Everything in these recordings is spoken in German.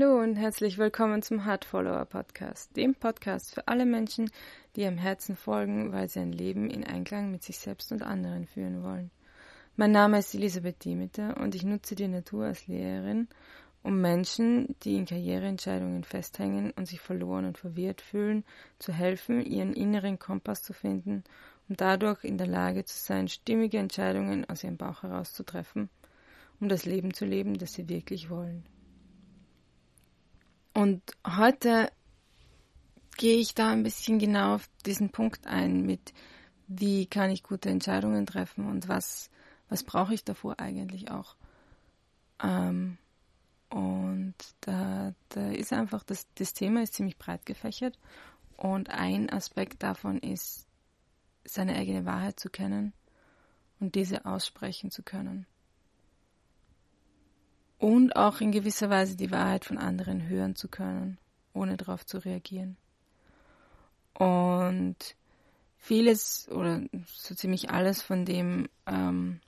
Hallo und herzlich willkommen zum Heart Follower Podcast, dem Podcast für alle Menschen, die ihrem Herzen folgen, weil sie ein Leben in Einklang mit sich selbst und anderen führen wollen. Mein Name ist Elisabeth Demeter und ich nutze die Natur als Lehrerin, um Menschen, die in Karriereentscheidungen festhängen und sich verloren und verwirrt fühlen, zu helfen, ihren inneren Kompass zu finden und dadurch in der Lage zu sein, stimmige Entscheidungen aus ihrem Bauch heraus zu treffen, um das Leben zu leben, das sie wirklich wollen. Und heute gehe ich da ein bisschen genau auf diesen Punkt ein mit, wie kann ich gute Entscheidungen treffen und was, was brauche ich davor eigentlich auch. Ähm, und da, da ist einfach, das, das Thema ist ziemlich breit gefächert und ein Aspekt davon ist, seine eigene Wahrheit zu kennen und diese aussprechen zu können und auch in gewisser Weise die Wahrheit von anderen hören zu können, ohne darauf zu reagieren. Und vieles oder so ziemlich alles, von dem ähm,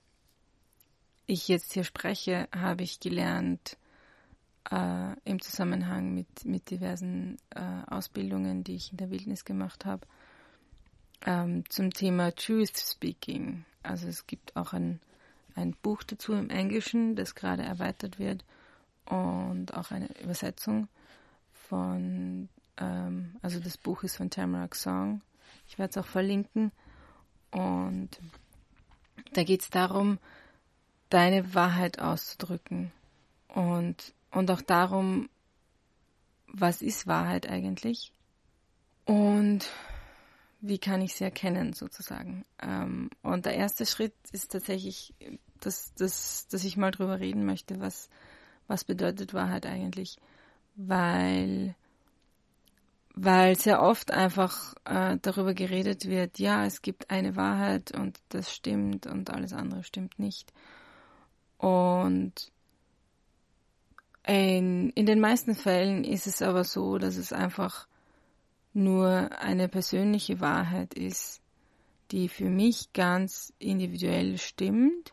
ich jetzt hier spreche, habe ich gelernt äh, im Zusammenhang mit, mit diversen äh, Ausbildungen, die ich in der Wildnis gemacht habe, ähm, zum Thema Truth Speaking. Also es gibt auch ein ein Buch dazu im Englischen, das gerade erweitert wird und auch eine Übersetzung von, ähm, also das Buch ist von Tamarack Song. Ich werde es auch verlinken und da geht es darum, deine Wahrheit auszudrücken und, und auch darum, was ist Wahrheit eigentlich und wie kann ich sie erkennen sozusagen. Ähm, und der erste Schritt ist tatsächlich, dass, dass, dass ich mal drüber reden möchte, was, was bedeutet Wahrheit eigentlich, weil, weil sehr oft einfach äh, darüber geredet wird, ja, es gibt eine Wahrheit und das stimmt und alles andere stimmt nicht. Und in, in den meisten Fällen ist es aber so, dass es einfach nur eine persönliche Wahrheit ist, die für mich ganz individuell stimmt,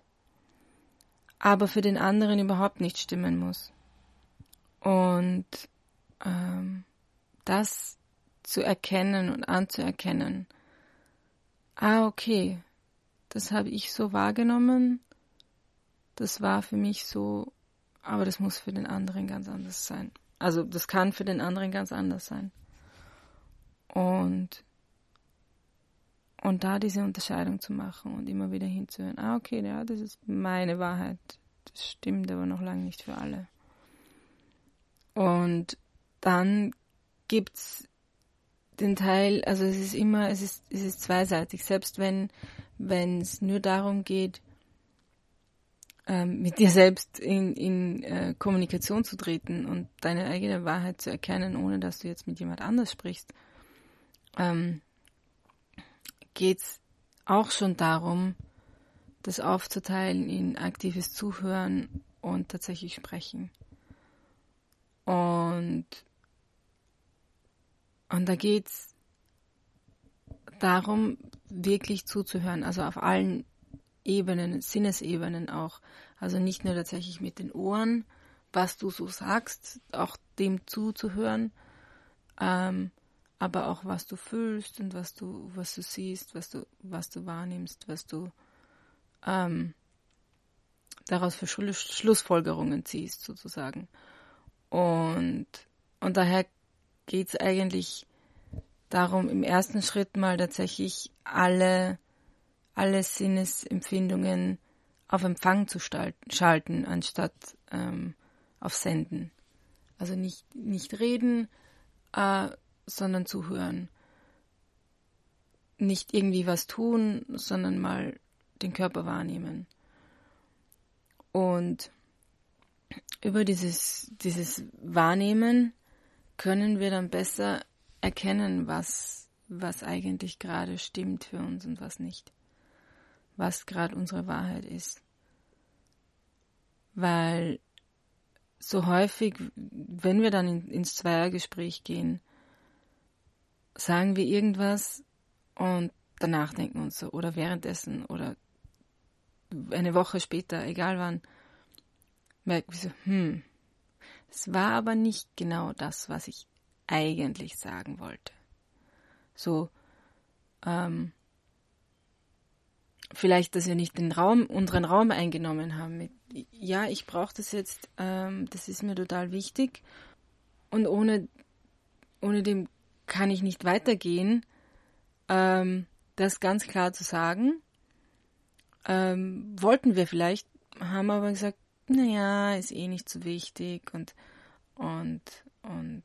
aber für den anderen überhaupt nicht stimmen muss. Und ähm, das zu erkennen und anzuerkennen, ah okay, das habe ich so wahrgenommen, das war für mich so, aber das muss für den anderen ganz anders sein. Also das kann für den anderen ganz anders sein. Und, und da diese Unterscheidung zu machen und immer wieder hinzuhören, ah, okay, ja, das ist meine Wahrheit. Das stimmt aber noch lange nicht für alle. Und dann gibt's den Teil, also es ist immer, es ist, es ist zweiseitig, selbst wenn, es nur darum geht, ähm, mit dir selbst in, in äh, Kommunikation zu treten und deine eigene Wahrheit zu erkennen, ohne dass du jetzt mit jemand anders sprichst, ähm, geht es auch schon darum, das aufzuteilen in aktives Zuhören und tatsächlich sprechen. Und, und da geht es darum, wirklich zuzuhören, also auf allen Ebenen, Sinnesebenen auch. Also nicht nur tatsächlich mit den Ohren, was du so sagst, auch dem zuzuhören, ähm, aber auch was du fühlst und was du, was du siehst, was du, was du wahrnimmst, was du ähm, daraus für Schlussfolgerungen ziehst, sozusagen. Und, und daher geht es eigentlich darum, im ersten Schritt mal tatsächlich alle, alle Sinnesempfindungen auf Empfang zu schalten, anstatt ähm, auf Senden. Also nicht, nicht reden, äh, sondern zuhören. Nicht irgendwie was tun, sondern mal den Körper wahrnehmen. Und über dieses, dieses Wahrnehmen können wir dann besser erkennen, was, was eigentlich gerade stimmt für uns und was nicht. Was gerade unsere Wahrheit ist. Weil so häufig, wenn wir dann in, ins Zweiergespräch gehen, sagen wir irgendwas und danach denken uns so, oder währenddessen oder eine Woche später, egal wann, merken wir so, hm, Es war aber nicht genau das, was ich eigentlich sagen wollte. So, ähm, vielleicht, dass wir nicht den Raum, unseren Raum eingenommen haben. Mit, ja, ich brauche das jetzt, ähm, das ist mir total wichtig. Und ohne, ohne dem kann ich nicht weitergehen. Ähm, das ganz klar zu sagen. Ähm, wollten wir vielleicht, haben aber gesagt, naja, ist eh nicht so wichtig und, und, und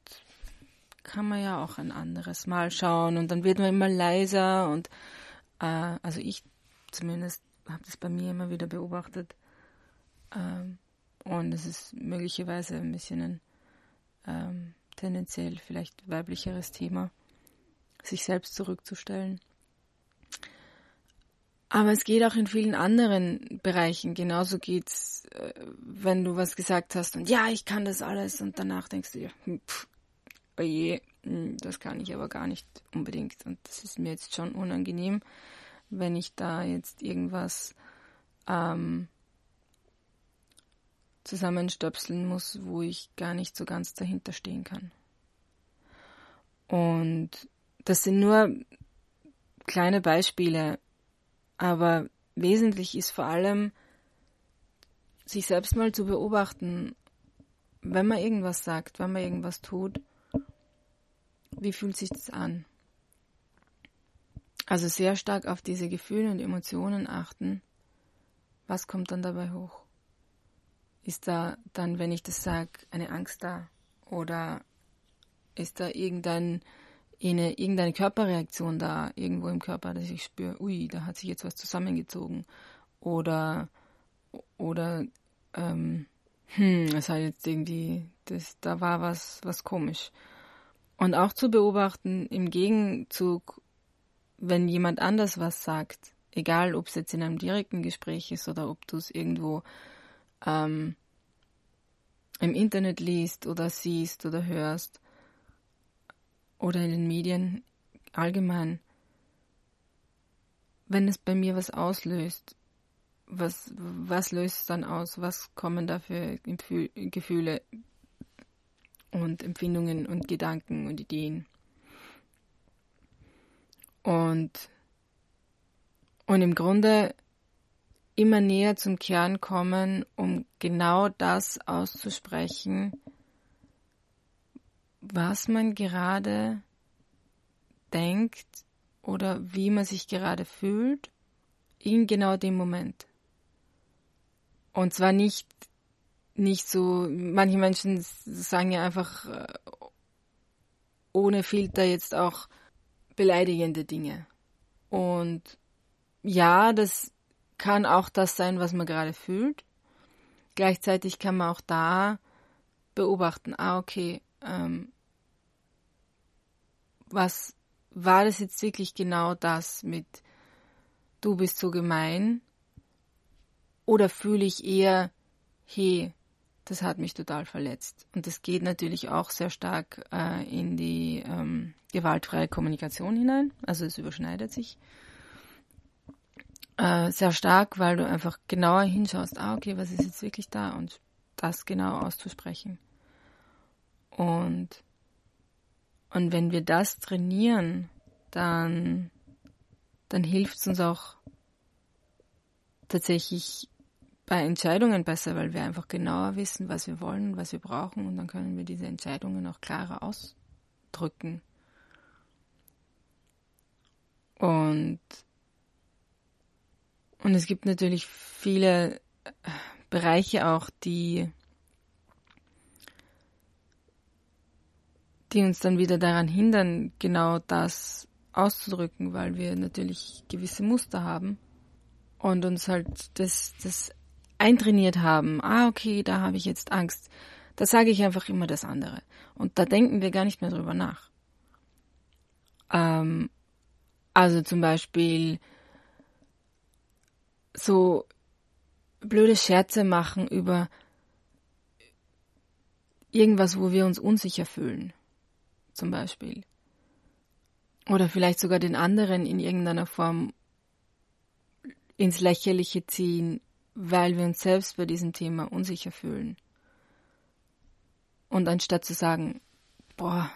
kann man ja auch ein anderes Mal schauen und dann wird man immer leiser und äh, also ich zumindest habe das bei mir immer wieder beobachtet ähm, und es ist möglicherweise ein bisschen ein ähm, tendenziell vielleicht weiblicheres Thema, sich selbst zurückzustellen. Aber es geht auch in vielen anderen Bereichen. Genauso geht's, äh, wenn du was gesagt hast und ja, ich kann das alles und danach denkst du dir, hm, pff, oje, hm, das kann ich aber gar nicht unbedingt und das ist mir jetzt schon unangenehm, wenn ich da jetzt irgendwas ähm, zusammenstöpseln muss, wo ich gar nicht so ganz dahinter stehen kann. Und das sind nur kleine Beispiele, aber wesentlich ist vor allem, sich selbst mal zu beobachten, wenn man irgendwas sagt, wenn man irgendwas tut, wie fühlt sich das an? Also sehr stark auf diese Gefühle und Emotionen achten. Was kommt dann dabei hoch? Ist da dann, wenn ich das sage, eine Angst da? Oder ist da irgendein eine, irgendeine Körperreaktion da irgendwo im Körper, dass ich spüre, ui, da hat sich jetzt was zusammengezogen. Oder, oder, ähm, hm, es hat jetzt irgendwie, das, da war was, was komisch. Und auch zu beobachten, im Gegenzug, wenn jemand anders was sagt, egal ob es jetzt in einem direkten Gespräch ist oder ob du es irgendwo ähm, im Internet liest oder siehst oder hörst, oder in den Medien allgemein, wenn es bei mir was auslöst, was, was löst es dann aus? Was kommen da für Gefühle und Empfindungen und Gedanken und Ideen? Und, und im Grunde immer näher zum Kern kommen, um genau das auszusprechen, was man gerade denkt oder wie man sich gerade fühlt in genau dem Moment. Und zwar nicht, nicht so, manche Menschen sagen ja einfach äh, ohne Filter jetzt auch beleidigende Dinge. Und ja, das kann auch das sein, was man gerade fühlt. Gleichzeitig kann man auch da beobachten, ah, okay, ähm, was war das jetzt wirklich genau das mit du bist so gemein? Oder fühle ich eher, hey, das hat mich total verletzt. Und das geht natürlich auch sehr stark äh, in die ähm, gewaltfreie Kommunikation hinein. Also es überschneidet sich äh, sehr stark, weil du einfach genauer hinschaust, ah, okay, was ist jetzt wirklich da? Und das genau auszusprechen. Und und wenn wir das trainieren, dann, dann hilft es uns auch tatsächlich bei Entscheidungen besser, weil wir einfach genauer wissen, was wir wollen, was wir brauchen und dann können wir diese Entscheidungen auch klarer ausdrücken. Und, und es gibt natürlich viele Bereiche auch, die die uns dann wieder daran hindern, genau das auszudrücken, weil wir natürlich gewisse Muster haben und uns halt das, das eintrainiert haben. Ah, okay, da habe ich jetzt Angst. Da sage ich einfach immer das andere. Und da denken wir gar nicht mehr drüber nach. Ähm, also zum Beispiel so blöde Scherze machen über irgendwas, wo wir uns unsicher fühlen zum Beispiel. Oder vielleicht sogar den anderen in irgendeiner Form ins Lächerliche ziehen, weil wir uns selbst bei diesem Thema unsicher fühlen. Und anstatt zu sagen, boah,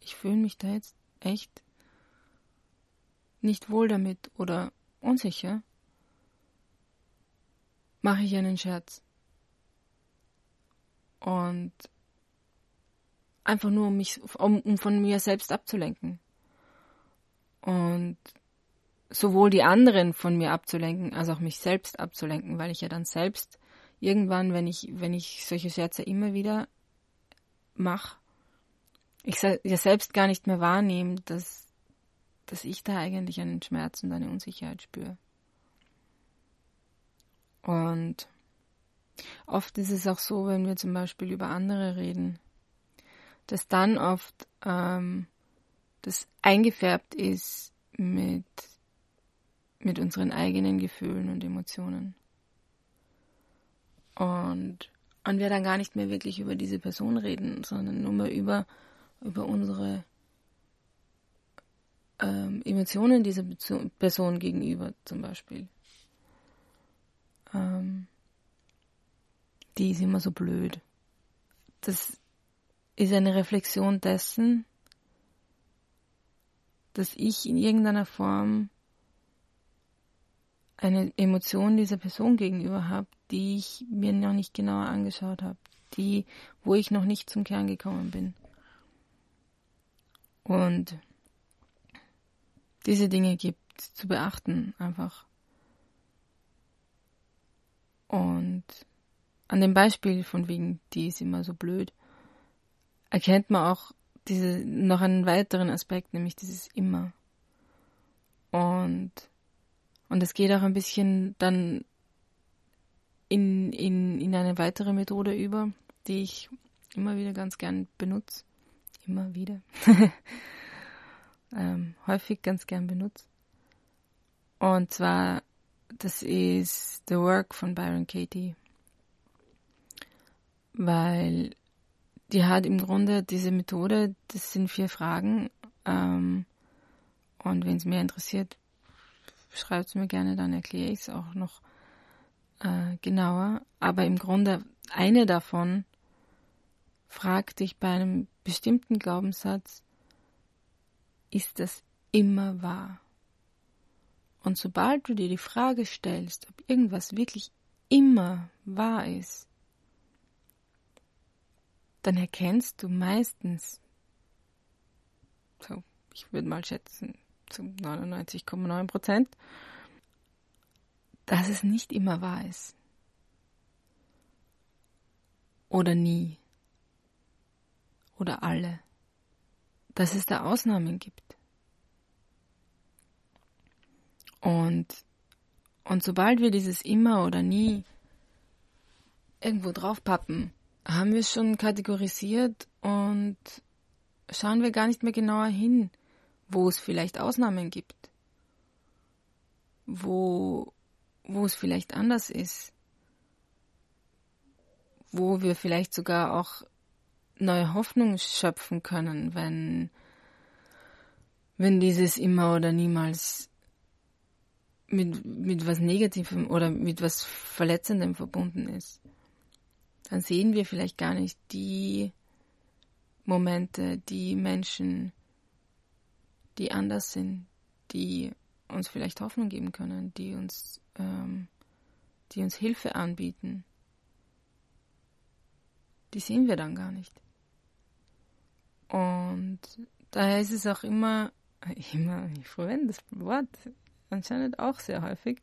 ich fühle mich da jetzt echt nicht wohl damit oder unsicher, mache ich einen Scherz. Und einfach nur um mich, um, um von mir selbst abzulenken. Und sowohl die anderen von mir abzulenken, als auch mich selbst abzulenken, weil ich ja dann selbst irgendwann, wenn ich, wenn ich solche Scherze immer wieder mache, ich ja selbst gar nicht mehr wahrnehme, dass, dass ich da eigentlich einen Schmerz und eine Unsicherheit spüre. Und oft ist es auch so, wenn wir zum Beispiel über andere reden, dass dann oft ähm, das eingefärbt ist mit, mit unseren eigenen Gefühlen und Emotionen. Und, und wir dann gar nicht mehr wirklich über diese Person reden, sondern nur mal über, über unsere ähm, Emotionen dieser Person gegenüber zum Beispiel. Ähm, die ist immer so blöd. Das ist eine Reflexion dessen, dass ich in irgendeiner Form eine Emotion dieser Person gegenüber habe, die ich mir noch nicht genauer angeschaut habe, die, wo ich noch nicht zum Kern gekommen bin. Und diese Dinge gibt zu beachten einfach. Und an dem Beispiel von wegen, die ist immer so blöd, erkennt man auch diese, noch einen weiteren Aspekt, nämlich dieses immer. Und, und es geht auch ein bisschen dann in, in, in eine weitere Methode über, die ich immer wieder ganz gern benutze. Immer wieder. ähm, häufig ganz gern benutze. Und zwar, das ist The Work von Byron Katie. Weil die hat im Grunde diese Methode, das sind vier Fragen. Ähm, und wenn es mir interessiert, schreibt es mir gerne, dann erkläre ich es auch noch äh, genauer. Aber im Grunde eine davon fragt dich bei einem bestimmten Glaubenssatz, ist das immer wahr? Und sobald du dir die Frage stellst, ob irgendwas wirklich immer wahr ist, dann erkennst du meistens, so, ich würde mal schätzen, zu 99,9 Prozent, dass es nicht immer wahr ist. Oder nie. Oder alle. Dass es da Ausnahmen gibt. Und, und sobald wir dieses immer oder nie irgendwo draufpappen, haben wir es schon kategorisiert und schauen wir gar nicht mehr genauer hin, wo es vielleicht Ausnahmen gibt, wo, wo es vielleicht anders ist, wo wir vielleicht sogar auch neue Hoffnung schöpfen können, wenn, wenn dieses immer oder niemals mit, mit was Negativem oder mit was Verletzendem verbunden ist dann sehen wir vielleicht gar nicht die Momente, die Menschen, die anders sind, die uns vielleicht Hoffnung geben können, die uns, ähm, die uns Hilfe anbieten. Die sehen wir dann gar nicht. Und daher ist es auch immer, immer, ich verwende das Wort anscheinend auch sehr häufig,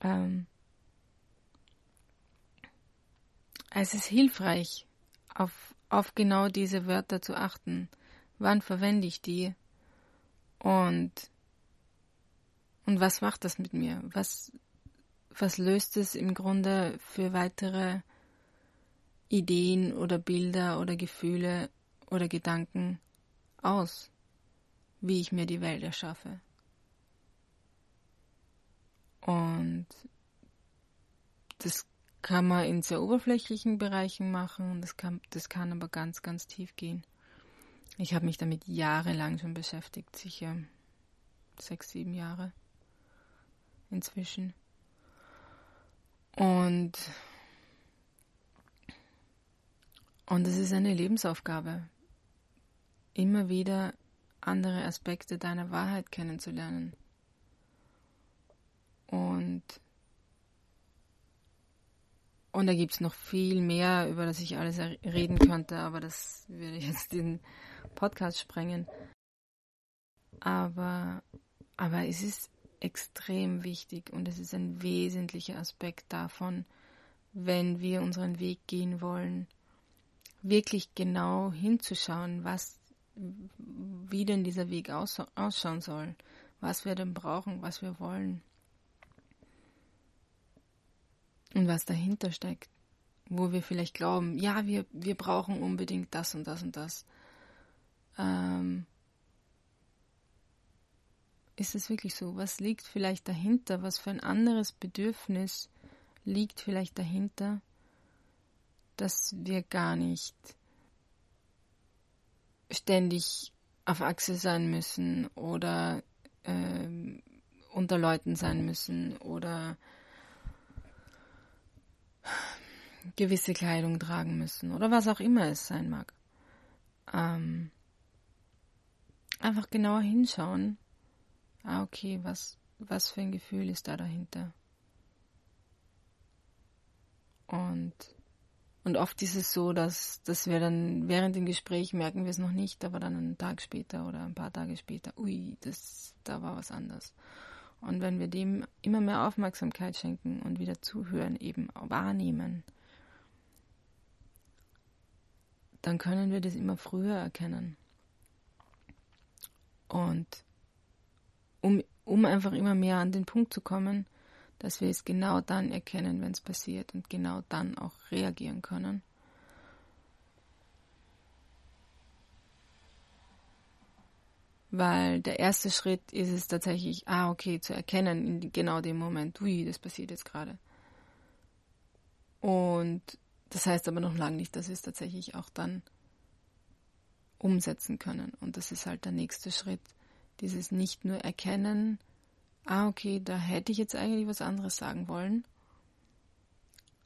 ähm, Es ist hilfreich, auf, auf genau diese Wörter zu achten. Wann verwende ich die? Und, und was macht das mit mir? Was, was löst es im Grunde für weitere Ideen oder Bilder oder Gefühle oder Gedanken aus, wie ich mir die Welt erschaffe? Und das kann man in sehr oberflächlichen Bereichen machen. Das kann, das kann aber ganz, ganz tief gehen. Ich habe mich damit jahrelang schon beschäftigt, sicher sechs, sieben Jahre inzwischen. Und, Und es ist eine Lebensaufgabe, immer wieder andere Aspekte deiner Wahrheit kennenzulernen. Und, und da gibt es noch viel mehr, über das ich alles reden könnte, aber das würde jetzt den Podcast sprengen. Aber, aber es ist extrem wichtig und es ist ein wesentlicher Aspekt davon, wenn wir unseren Weg gehen wollen, wirklich genau hinzuschauen, was, wie denn dieser Weg ausschauen soll, was wir denn brauchen, was wir wollen und was dahinter steckt, wo wir vielleicht glauben, ja, wir, wir brauchen unbedingt das und das und das. Ähm, ist es wirklich so? Was liegt vielleicht dahinter? Was für ein anderes Bedürfnis liegt vielleicht dahinter, dass wir gar nicht ständig auf Achse sein müssen oder äh, unter Leuten sein müssen oder gewisse Kleidung tragen müssen oder was auch immer es sein mag. Ähm, einfach genauer hinschauen ah, okay, was, was für ein Gefühl ist da dahinter? Und, und oft ist es so, dass, dass wir dann während dem Gespräch merken wir es noch nicht, aber dann einen Tag später oder ein paar Tage später, ui, das, da war was anders. Und wenn wir dem immer mehr Aufmerksamkeit schenken und wieder zuhören, eben wahrnehmen, dann können wir das immer früher erkennen. Und um, um einfach immer mehr an den Punkt zu kommen, dass wir es genau dann erkennen, wenn es passiert und genau dann auch reagieren können. Weil der erste Schritt ist es tatsächlich, ah, okay, zu erkennen in genau dem Moment, ui, das passiert jetzt gerade. Und das heißt aber noch lange nicht, dass wir es tatsächlich auch dann umsetzen können. Und das ist halt der nächste Schritt, dieses nicht nur erkennen, ah okay, da hätte ich jetzt eigentlich was anderes sagen wollen,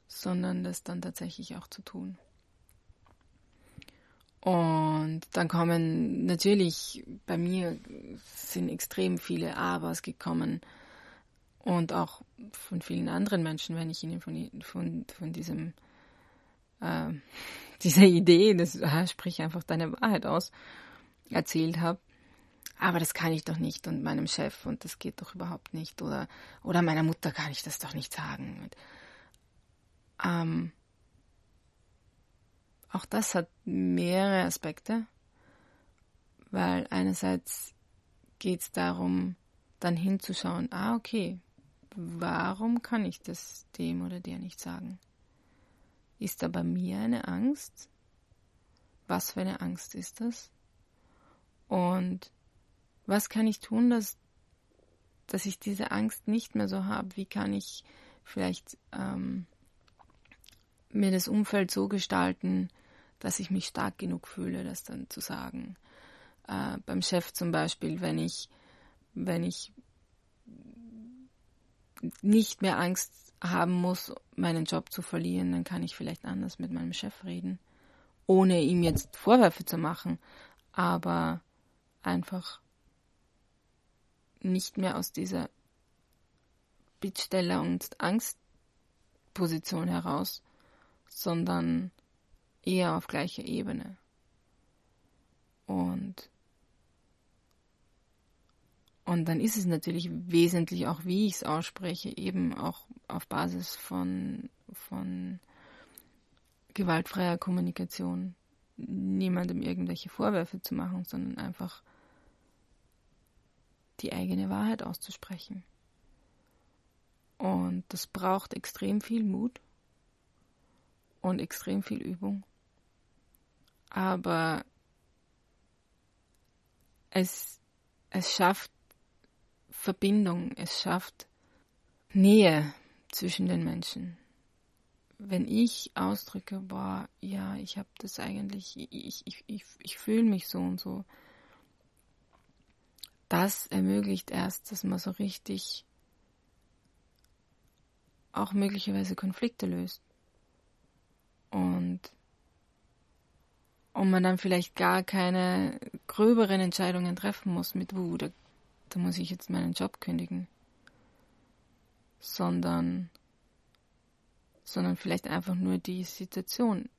sondern das dann tatsächlich auch zu tun. Und dann kommen natürlich, bei mir sind extrem viele Abers gekommen und auch von vielen anderen Menschen, wenn ich ihnen von, von, von diesem, äh, dieser Idee, das ah, sprich einfach deine Wahrheit aus, erzählt habe, aber das kann ich doch nicht und meinem Chef und das geht doch überhaupt nicht oder, oder meiner Mutter kann ich das doch nicht sagen. Ähm, auch das hat mehrere Aspekte, weil einerseits geht es darum, dann hinzuschauen, ah okay, warum kann ich das dem oder der nicht sagen? Ist da bei mir eine Angst? Was für eine Angst ist das? Und was kann ich tun, dass, dass ich diese Angst nicht mehr so habe? Wie kann ich vielleicht ähm, mir das Umfeld so gestalten, dass ich mich stark genug fühle, das dann zu sagen? Äh, beim Chef zum Beispiel, wenn ich, wenn ich nicht mehr Angst haben muss, meinen Job zu verlieren, dann kann ich vielleicht anders mit meinem Chef reden, ohne ihm jetzt Vorwürfe zu machen, aber einfach nicht mehr aus dieser Bittsteller- und Angstposition heraus, sondern eher auf gleicher Ebene. Und, und dann ist es natürlich wesentlich auch, wie ich es ausspreche, eben auch auf Basis von, von gewaltfreier Kommunikation, niemandem irgendwelche Vorwürfe zu machen, sondern einfach die eigene Wahrheit auszusprechen. Und das braucht extrem viel Mut und extrem viel Übung. Aber es, es schafft Verbindung, es schafft Nähe zwischen den Menschen. Wenn ich ausdrücke, boah, ja, ich habe das eigentlich, ich, ich, ich, ich fühle mich so und so, das ermöglicht erst, dass man so richtig auch möglicherweise Konflikte löst. Und, und man dann vielleicht gar keine gröberen Entscheidungen treffen muss mit, wo, da, da muss ich jetzt meinen Job kündigen, sondern, sondern vielleicht einfach nur die Situation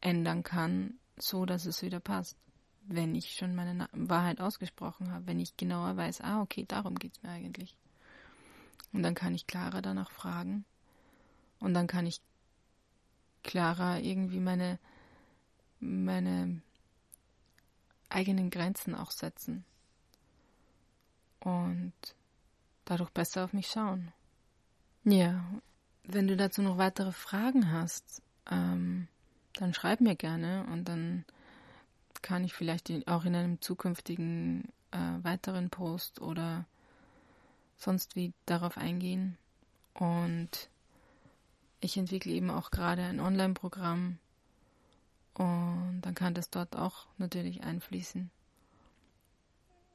ändern kann, so dass es wieder passt, wenn ich schon meine Wahrheit ausgesprochen habe, wenn ich genauer weiß, ah, okay, darum geht es mir eigentlich. Und dann kann ich klarer danach fragen. Und dann kann ich klarer irgendwie meine, meine eigenen Grenzen auch setzen und dadurch besser auf mich schauen. Ja, wenn du dazu noch weitere Fragen hast, ähm, dann schreib mir gerne und dann kann ich vielleicht auch in einem zukünftigen äh, weiteren Post oder sonst wie darauf eingehen. Und ich entwickle eben auch gerade ein Online-Programm und dann kann das dort auch natürlich einfließen.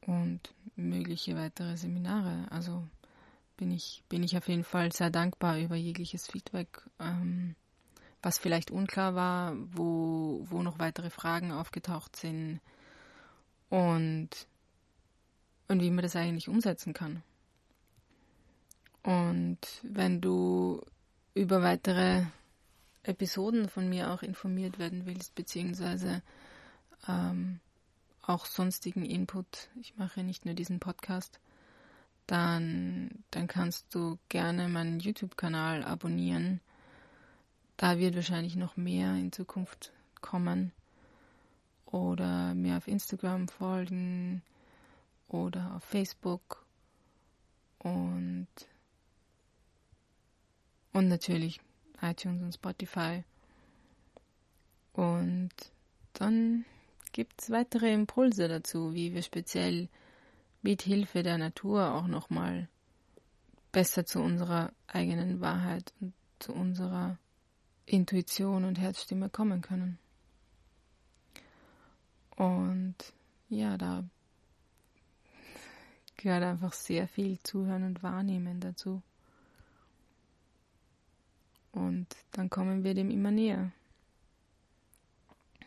Und mögliche weitere Seminare. Also bin ich, bin ich auf jeden Fall sehr dankbar über jegliches Feedback, ähm, was vielleicht unklar war, wo, wo noch weitere Fragen aufgetaucht sind und, und wie man das eigentlich umsetzen kann. Und wenn du über weitere Episoden von mir auch informiert werden willst, beziehungsweise ähm, auch sonstigen Input, ich mache nicht nur diesen Podcast, dann, dann kannst du gerne meinen YouTube-Kanal abonnieren. Da wird wahrscheinlich noch mehr in Zukunft kommen. Oder mir auf Instagram folgen oder auf Facebook. Und und natürlich iTunes und Spotify. Und dann gibt es weitere Impulse dazu, wie wir speziell mit Hilfe der Natur auch nochmal besser zu unserer eigenen Wahrheit und zu unserer Intuition und Herzstimme kommen können. Und ja, da gehört einfach sehr viel Zuhören und Wahrnehmen dazu. Und dann kommen wir dem immer näher.